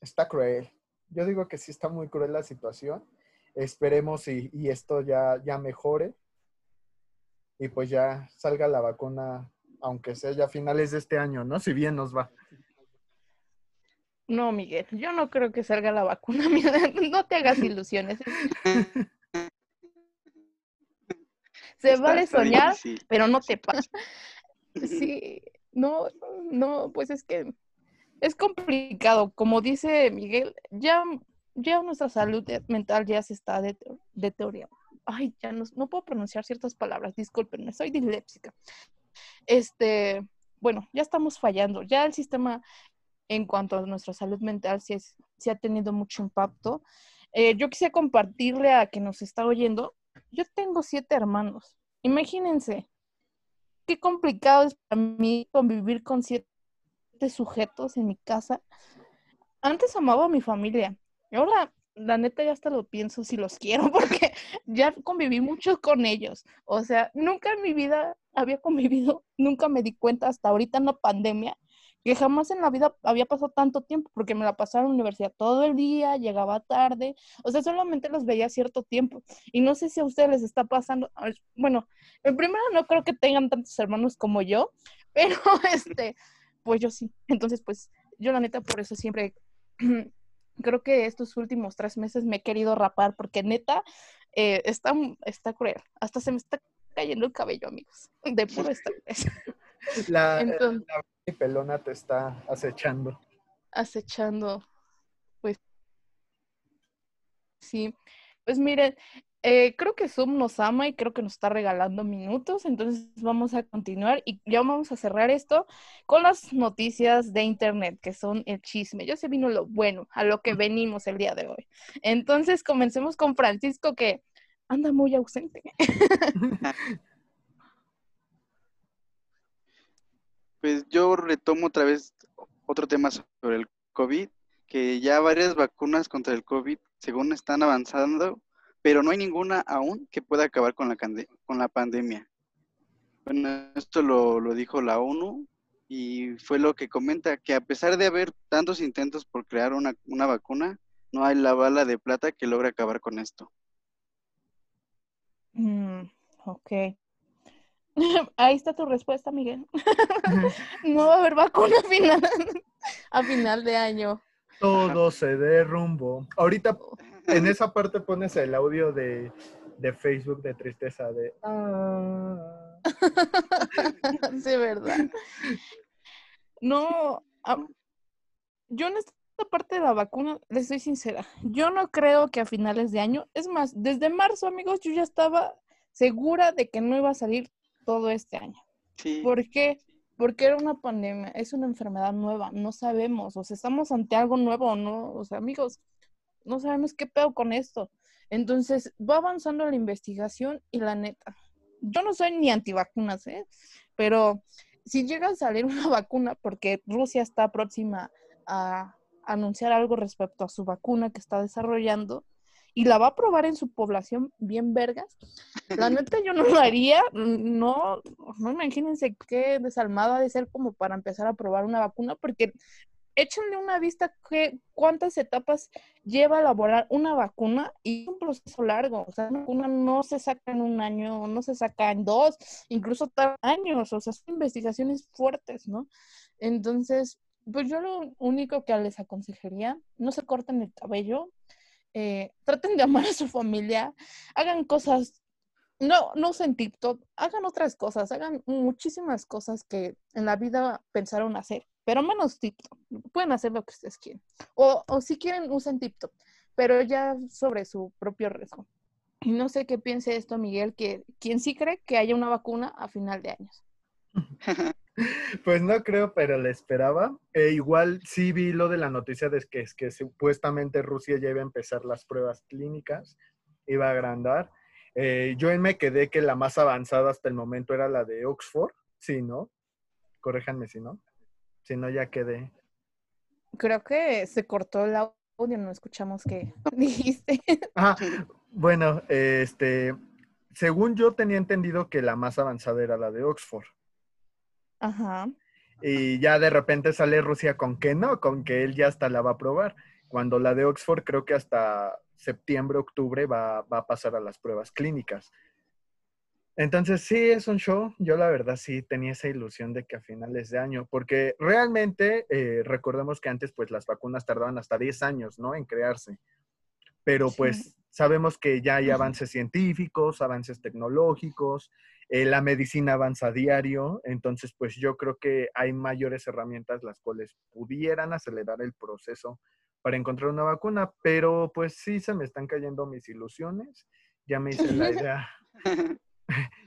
está cruel. Yo digo que sí está muy cruel la situación. Esperemos y, y esto ya, ya mejore. Y pues ya salga la vacuna, aunque sea ya a finales de este año, ¿no? Si bien nos va. No, Miguel, yo no creo que salga la vacuna. No te hagas ilusiones. Se Está- vale soñar, difícil. pero no te pasa. Sí, no, no, pues es que es complicado. Como dice Miguel, ya, ya nuestra salud mental ya se está dete- deteriorando. Ay, ya no, no puedo pronunciar ciertas palabras, discúlpenme, soy disléxica. Este, bueno, ya estamos fallando. Ya el sistema en cuanto a nuestra salud mental sí, es, sí ha tenido mucho impacto. Eh, yo quisiera compartirle a quien nos está oyendo, yo tengo siete hermanos. Imagínense, qué complicado es para mí convivir con siete sujetos en mi casa. Antes amaba a mi familia. Y ahora, la neta, ya hasta lo pienso si los quiero, porque ya conviví mucho con ellos. O sea, nunca en mi vida había convivido, nunca me di cuenta hasta ahorita en la pandemia que jamás en la vida había pasado tanto tiempo, porque me la pasaba en la universidad todo el día, llegaba tarde, o sea, solamente los veía cierto tiempo. Y no sé si a ustedes les está pasando, bueno, en primero no creo que tengan tantos hermanos como yo, pero este, pues yo sí. Entonces, pues yo la neta por eso siempre creo que estos últimos tres meses me he querido rapar, porque neta eh, está, está cruel. Hasta se me está cayendo el cabello, amigos, de puro estrés. La, Entonces, la pelona te está acechando. Acechando, pues sí. Pues miren, eh, creo que Zoom nos ama y creo que nos está regalando minutos, entonces vamos a continuar y ya vamos a cerrar esto con las noticias de Internet, que son el chisme. Ya se vino lo bueno, a lo que venimos el día de hoy. Entonces comencemos con Francisco, que anda muy ausente. Pues yo retomo otra vez otro tema sobre el COVID, que ya varias vacunas contra el COVID, según están avanzando, pero no hay ninguna aún que pueda acabar con la, con la pandemia. Bueno, esto lo, lo dijo la ONU y fue lo que comenta, que a pesar de haber tantos intentos por crear una, una vacuna, no hay la bala de plata que logre acabar con esto. Mm, ok. Ahí está tu respuesta, Miguel. no va a haber vacuna a final, a final de año. Todo se derrumbó. Ahorita en esa parte pones el audio de, Facebook de tristeza de... Ah". sí, verdad. No, yo en esta parte de la vacuna, les soy sincera, yo no creo que a finales de año, es más, desde marzo, amigos, yo ya estaba segura de que no iba a salir todo este año. ¿Por qué? Porque era una pandemia, es una enfermedad nueva, no sabemos, o sea, estamos ante algo nuevo o no, o sea, amigos, no sabemos qué pedo con esto. Entonces, va avanzando la investigación y la neta, yo no soy ni antivacunas, ¿eh? Pero si llega a salir una vacuna, porque Rusia está próxima a anunciar algo respecto a su vacuna que está desarrollando, y la va a probar en su población bien vergas. La neta yo no lo haría, no, no imagínense qué desalmada de ser como para empezar a probar una vacuna, porque échenle una vista que cuántas etapas lleva elaborar una vacuna y un proceso largo. O sea, una vacuna no se saca en un año, no se saca en dos, incluso años. O sea, son investigaciones fuertes, ¿no? Entonces, pues yo lo único que les aconsejaría, no se corten el cabello, eh, traten de amar a su familia, hagan cosas, no, no usen TikTok, hagan otras cosas, hagan muchísimas cosas que en la vida pensaron hacer, pero menos TikTok, pueden hacer lo que ustedes quieren. O, o si quieren, usen TikTok, pero ya sobre su propio riesgo. Y no sé qué piense esto, Miguel, que quien sí cree que haya una vacuna a final de años. Pues no creo, pero le esperaba. E igual sí vi lo de la noticia de que, es que supuestamente Rusia ya iba a empezar las pruebas clínicas, iba a agrandar. Eh, yo me quedé que la más avanzada hasta el momento era la de Oxford, sí, ¿no? Corréjanme si no. Si no, ya quedé. Creo que se cortó el audio, no escuchamos qué dijiste. Ah, bueno, este, según yo tenía entendido que la más avanzada era la de Oxford. Ajá. Y ya de repente sale Rusia con que no, con que él ya hasta la va a probar. Cuando la de Oxford creo que hasta septiembre, octubre va, a pasar a las pruebas clínicas. Entonces sí, es un show. Yo la verdad sí tenía esa ilusión de que a finales de año, porque realmente eh, recordemos que antes pues las vacunas tardaban hasta 10 años, ¿no? En crearse. Pero pues sabemos que ya hay avances científicos, avances tecnológicos, eh, la medicina avanza a diario, entonces pues yo creo que hay mayores herramientas las cuales pudieran acelerar el proceso para encontrar una vacuna, pero pues sí se me están cayendo mis ilusiones, ya me hice la idea.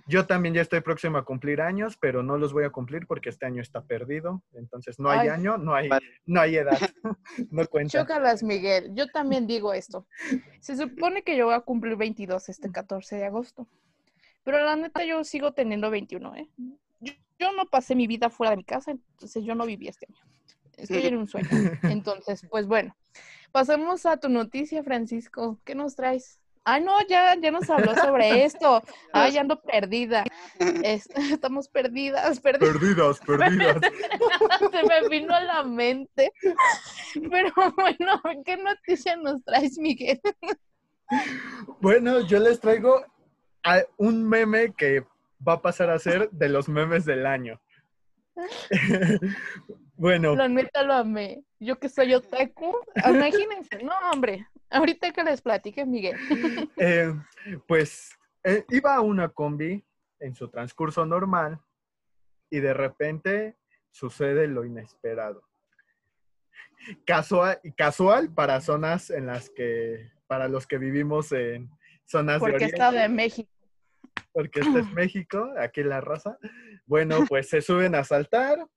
Yo también ya estoy próximo a cumplir años, pero no los voy a cumplir porque este año está perdido. Entonces no hay año, no hay, no hay edad. no cuenta. Chócalas, Miguel. Yo también digo esto. Se supone que yo voy a cumplir 22 este 14 de agosto. Pero la neta yo sigo teniendo 21, ¿eh? Yo, no pasé mi vida fuera de mi casa, entonces yo no viví este año. Estoy en un sueño. Entonces, pues bueno, pasemos a tu noticia, Francisco. ¿Qué nos traes? Ah, no, ya, ya nos habló sobre esto. Ay, ya ando perdida. Es- estamos perdidas, perdidas. Perdidas, perdidas. Se me vino a la mente. Pero bueno, ¿qué noticia nos traes, Miguel? Bueno, yo les traigo un meme que va a pasar a ser de los memes del año. bueno, La neta lo amé. Yo que soy otaku, imagínense. No, hombre, ahorita que les platique, Miguel. eh, pues eh, iba a una combi en su transcurso normal y de repente sucede lo inesperado. Casual, casual para zonas en las que, para los que vivimos en zonas de Porque oriente. estado de México. Porque este es México, aquí la raza. Bueno, pues se suben a asaltar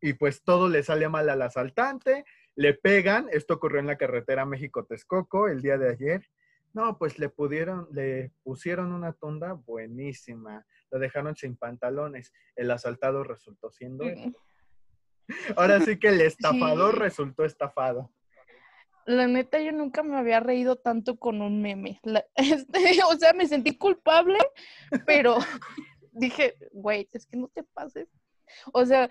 y pues todo le sale mal al asaltante, le pegan, esto ocurrió en la carretera México-Texcoco el día de ayer. No, pues le pudieron, le pusieron una tunda buenísima, lo dejaron sin pantalones, el asaltado resultó siendo él. Ahora sí que el estafador Sí. resultó estafado. La neta, yo nunca me había reído tanto con un meme. Este, o sea, me sentí culpable, pero dije, güey, es que no te pases. O sea,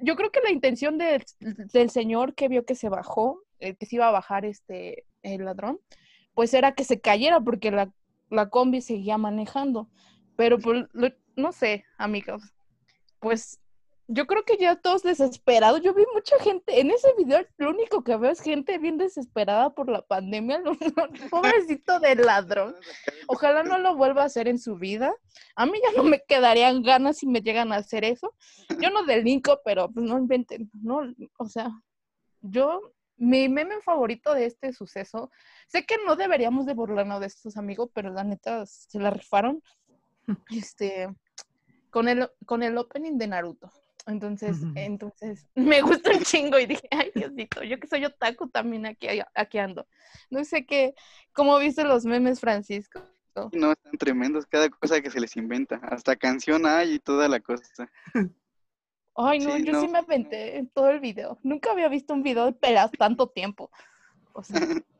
yo creo que la intención del, del señor que vio que se bajó, eh, que se iba a bajar este el ladrón, pues era que se cayera porque la, la combi seguía manejando. Pero pues, lo- no sé, amigos, pues yo creo que ya todos desesperados. Yo vi mucha gente en ese video. Lo único que veo es gente bien desesperada por la pandemia. lo- Pobrecito del ladrón. Ojalá no lo vuelva a hacer en su vida. A mí ya no me quedarían ganas si me llegan a hacer eso. Yo no delinco, pero pues no inventen. No, o sea, yo mi meme favorito de este suceso. Sé que no deberíamos de burlarnos de estos amigos, pero la neta se la rifaron. Este con el con el opening de Naruto. Entonces, entonces me gusta un chingo y dije, ay Diosito, yo que soy otaku también aquí, aquí ando. No sé qué, ¿cómo viste los memes, Francisco? No, están tremendos, cada cosa que se les inventa. Hasta canción hay y toda la cosa. Ay, no, Sí, yo sí me aventé en todo el video. Nunca había visto un video de pelas tanto tiempo. O sea,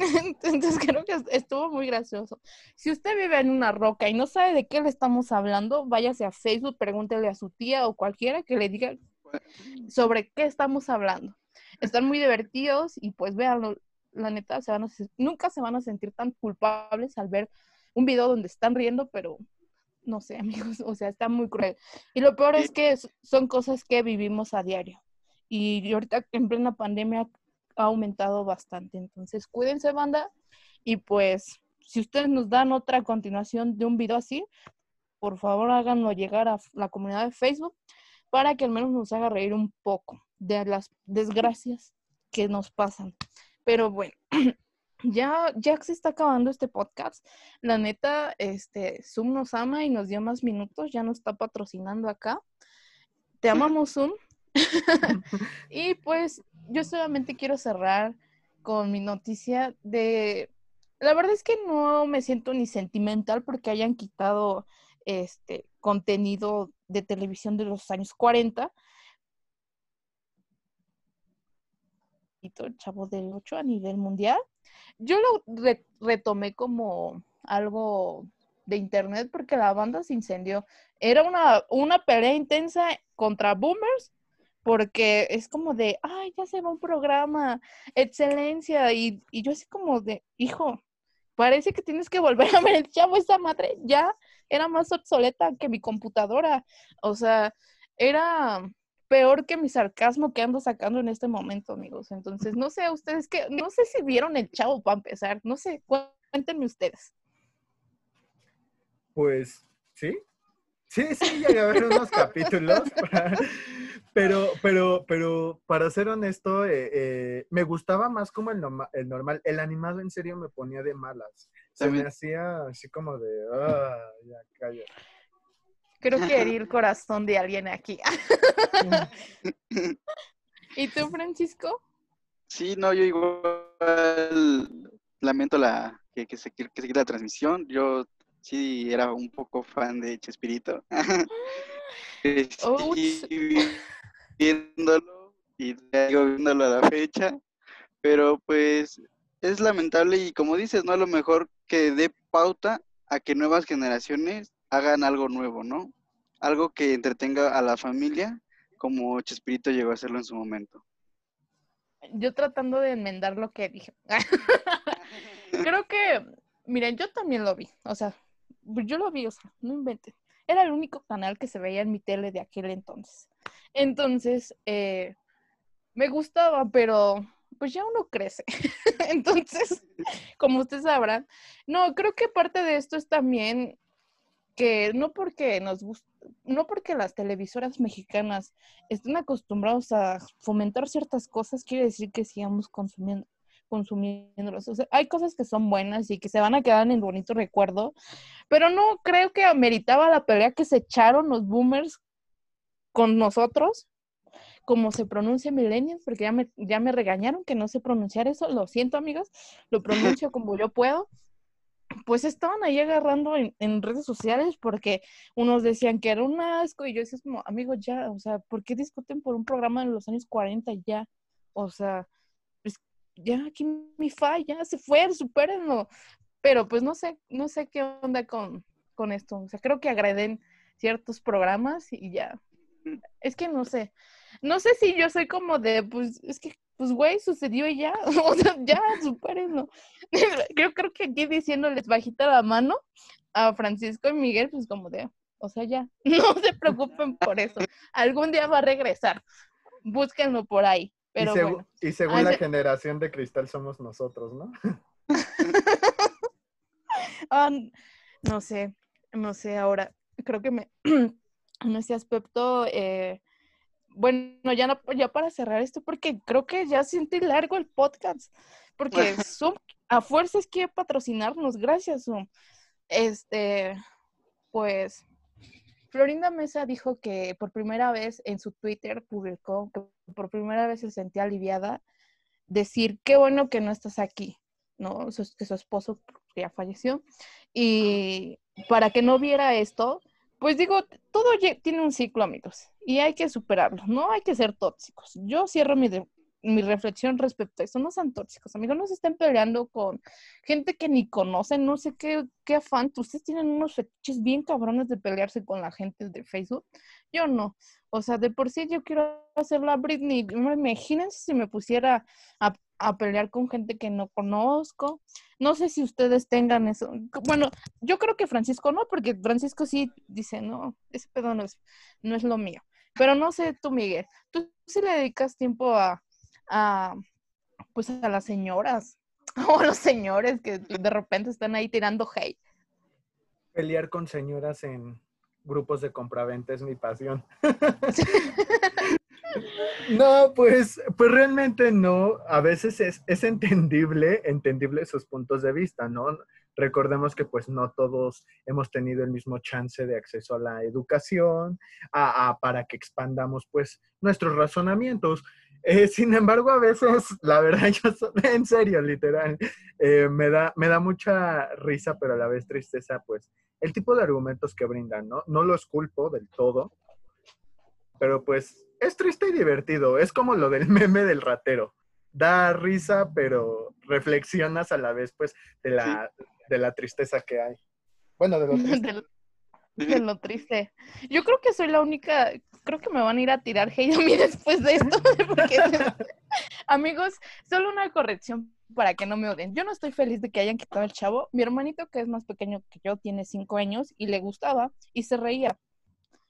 entonces creo que estuvo muy gracioso. Si usted vive en una roca y no sabe de qué le estamos hablando, váyase a Facebook, pregúntele a su tía o cualquiera que le diga sobre qué estamos hablando. Están muy divertidos y pues véanlo, la neta, se van a se- nunca se van a sentir tan culpables al ver un video donde están riendo, pero no sé, amigos, o sea, está muy cruel. Y lo peor es que son cosas que vivimos a diario. Y ahorita en plena pandemia ha aumentado bastante. Entonces, cuídense, banda. Y pues, si ustedes nos dan otra continuación de un video así, por favor háganlo llegar a la comunidad de Facebook para que al menos nos haga reír un poco de las desgracias que nos pasan. Pero bueno, ya, ya se está acabando este podcast. La neta, este, Zoom nos ama y nos dio más minutos, ya nos está patrocinando acá. Te amamos, Zoom. y pues yo solamente quiero cerrar con mi noticia de... La verdad es que no me siento ni sentimental porque hayan quitado este contenido de televisión de los años 40. El Chavo del 8 a nivel mundial. Yo lo re- retomé como algo de internet porque la banda se incendió. Era una, una pelea intensa contra boomers porque es como de, ay, ya se va un programa, excelencia, y, y yo así como de, hijo, parece que tienes que volver a ver el chavo, esa madre ya era más obsoleta que mi computadora, o sea, era peor que mi sarcasmo que ando sacando en este momento, amigos, entonces, no sé, ustedes que, no sé si vieron el chavo para empezar, no sé, cuéntenme ustedes. Pues, ¿sí? Sí, sí, llegué a ver unos capítulos, pero, pero, pero, para ser honesto, eh, eh, me gustaba más como el, norma- el normal. El animado en serio me ponía de malas. Se me hacía así como de, ah, ya, calla. Creo que herí el corazón de alguien aquí. ¿Y tú, Francisco? Sí, no, yo igual lamento la que, que se, que se quite la transmisión. Yo sí era un poco fan de Chespirito. Crecí Ouch. viéndolo y viéndolo a la fecha, pero pues es lamentable y como dices, ¿no? A lo mejor que dé pauta a que nuevas generaciones hagan algo nuevo, ¿no? Algo que entretenga a la familia como Chespirito llegó a hacerlo en su momento. Yo tratando de enmendar lo que dije. Creo que, miren, yo también lo vi, o sea, yo lo vi, o sea, no inventen. Era el único canal que se veía en mi tele de aquel entonces. Entonces, eh, me gustaba, pero pues ya uno crece. Entonces, como ustedes sabrán, no, creo que parte de esto es también que no porque nos no porque las televisoras mexicanas estén acostumbrados a fomentar ciertas cosas, quiere decir que sigamos consumiendo consumiéndolos. O sea, hay cosas que son buenas y que se van a quedar en el bonito recuerdo, pero no creo que ameritaba la pelea que se echaron los boomers con nosotros como se pronuncia millennials, porque ya me, ya me regañaron que no sé pronunciar eso, lo siento amigos, lo pronuncio como yo puedo, pues estaban ahí agarrando en, redes sociales porque unos decían que era un asco y yo decía como, amigos, ya, o sea, ¿por qué discuten por un programa de los años 40 ya? O sea, ya aquí mi falla, se fue, supérenlo. Pero pues no sé, no sé qué onda con, con esto. O sea, creo que agreden ciertos programas y ya. Es que no sé, no sé si yo soy como de, pues, es que, pues, güey, sucedió y ya, o sea, ya, supérenlo. Yo creo que aquí diciéndoles bajita la mano a Francisco y Miguel, pues, como de, o sea, ya, no se preocupen por eso. Algún día va a regresar. Búsquenlo por ahí. Pero y, bueno. y según la generación de cristal somos nosotros, ¿no? Ah, no sé, no sé, ahora creo que me, en ese aspecto, eh, bueno, ya, no, ya para cerrar esto, porque creo que ya siente largo el podcast, porque Zoom a fuerzas quiere patrocinarnos, gracias Zoom. Este, pues, Florinda Mesa dijo que por primera vez en su Twitter publicó que por primera vez se sentía aliviada decir, qué bueno que no estás aquí, ¿no? Que su esposo ya falleció. Y para que no viera esto, pues digo, todo tiene un ciclo, amigos, y hay que superarlo, no hay que ser tóxicos. Yo cierro mi, mi reflexión respecto a eso, no sean tóxicos, amigos, no se estén peleando con gente que ni conocen, no sé qué, qué afán, ustedes tienen unos fetiches bien cabrones de pelearse con la gente de Facebook, yo no, o sea, de por sí yo quiero hacer la Britney, imagínense si me pusiera a a pelear con gente que no conozco. No sé si ustedes tengan eso. Bueno, yo creo que Francisco no, porque Francisco sí dice, no, ese pedo no es, no es lo mío. Pero no sé tú, Miguel, tú sí le dedicas tiempo a, a pues a las señoras o a los señores que de repente están ahí tirando hate. Pelear con señoras en grupos de compraventa es mi pasión. No, pues, pues realmente no. A veces es, es entendible, entendible sus puntos de vista, ¿no? Recordemos que pues no todos hemos tenido el mismo chance de acceso a la educación, a, para que expandamos pues nuestros razonamientos. Eh, sin embargo, a veces, la verdad, yo en serio, literal, eh, me, da, me da mucha risa, pero a la vez tristeza, pues, el tipo de argumentos que brindan, ¿no? No los culpo del todo, pero pues es triste y divertido. Es como lo del meme del ratero. Da risa, pero reflexionas a la vez, pues, de la, de la tristeza que hay. Bueno, de lo triste. de, lo triste. Yo creo que soy la única, creo que me van a ir a tirar hate a mí después de esto. amigos, solo una corrección para que no me odien. Yo no estoy feliz de que hayan quitado el chavo. Mi hermanito, que es más pequeño que yo, tiene cinco años y le gustaba y se reía.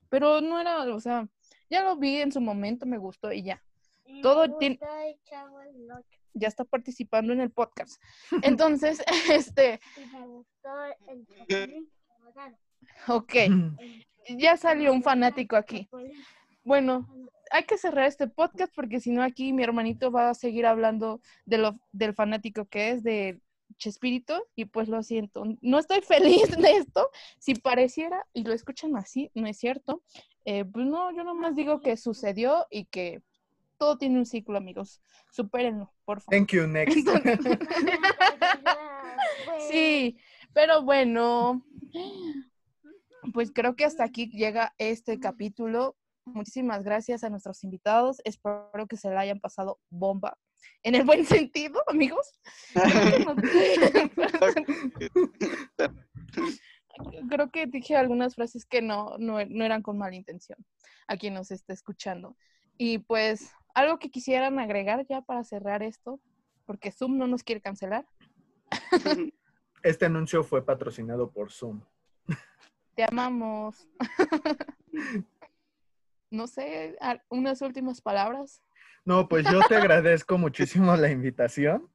Pero no era, o sea, ya lo vi en su momento, me gustó y ya. Todo tiene... Ya está participando en el podcast. Entonces, este... Ok. Ya salió un fanático aquí. Bueno, hay que cerrar este podcast porque si no aquí mi hermanito va a seguir hablando de lo, del fanático que es de Chespirito y pues lo siento. No estoy feliz de esto. Si pareciera y lo escuchan así, no es cierto. Eh, pues no, yo nomás digo que sucedió y que todo tiene un ciclo, amigos. Supérenlo, por favor. Thank you, next. sí, pero bueno, pues creo que hasta aquí llega este capítulo. muchísimas gracias a nuestros invitados. Espero que se la hayan pasado bomba. En el buen sentido, amigos. Creo que dije algunas frases que no, no, no eran con mala intención a quien nos esté escuchando. Y pues, algo que quisieran agregar ya para cerrar esto, porque Zoom no nos quiere cancelar. Este anuncio fue patrocinado por Zoom. Te amamos. no sé, unas últimas palabras. No, pues yo te agradezco muchísimo la invitación.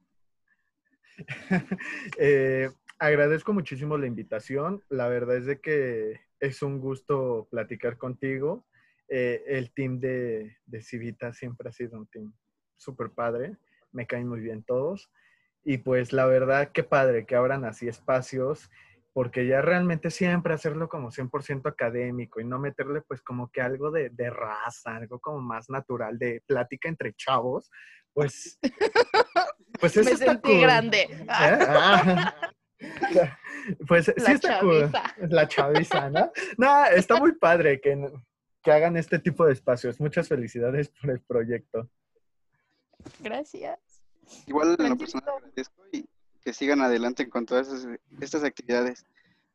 Eh, agradezco muchísimo la invitación. La verdad es de que es un gusto platicar contigo. Eh, el team de, de Civita siempre ha sido un team súper padre. Me caen muy bien todos. Y pues la verdad, qué padre que abran así espacios, porque ya realmente siempre hacerlo como 100% académico y no meterle pues como que algo de, de raza, algo como más natural, de plática entre chavos, pues... Pues eso Me sentí grande. ¿Eh? Ah. Pues sí está cool. La chaviza, ¿no? No, está muy padre que, que hagan este tipo de espacios. Muchas felicidades por el proyecto. Gracias. Igual en lo personal agradezco y que sigan adelante con todas estas actividades,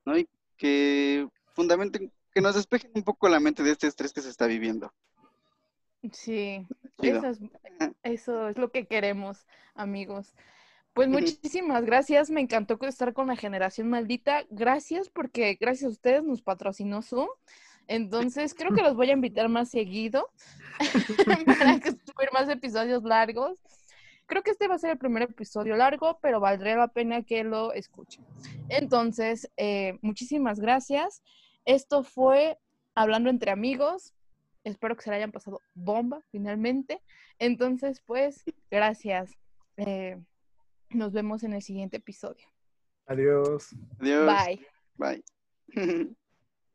¿no? Y que fundamenten, que nos despejen un poco la mente de este estrés que se está viviendo. Sí, eso es, eso es, lo que queremos, amigos. Pues muchísimas gracias, me encantó estar con la generación maldita. Gracias porque gracias a ustedes nos patrocinó Zoom. Entonces creo que los voy a invitar más seguido para que subir más episodios largos. Creo que este va a ser el primer episodio largo, pero valdría la pena que lo escuchen. Entonces, eh, muchísimas gracias. Esto fue Hablando entre amigos. Espero que se la hayan pasado bomba finalmente. Entonces, pues, gracias. Eh, nos vemos en el siguiente episodio. Adiós. Adiós. Bye. Bye.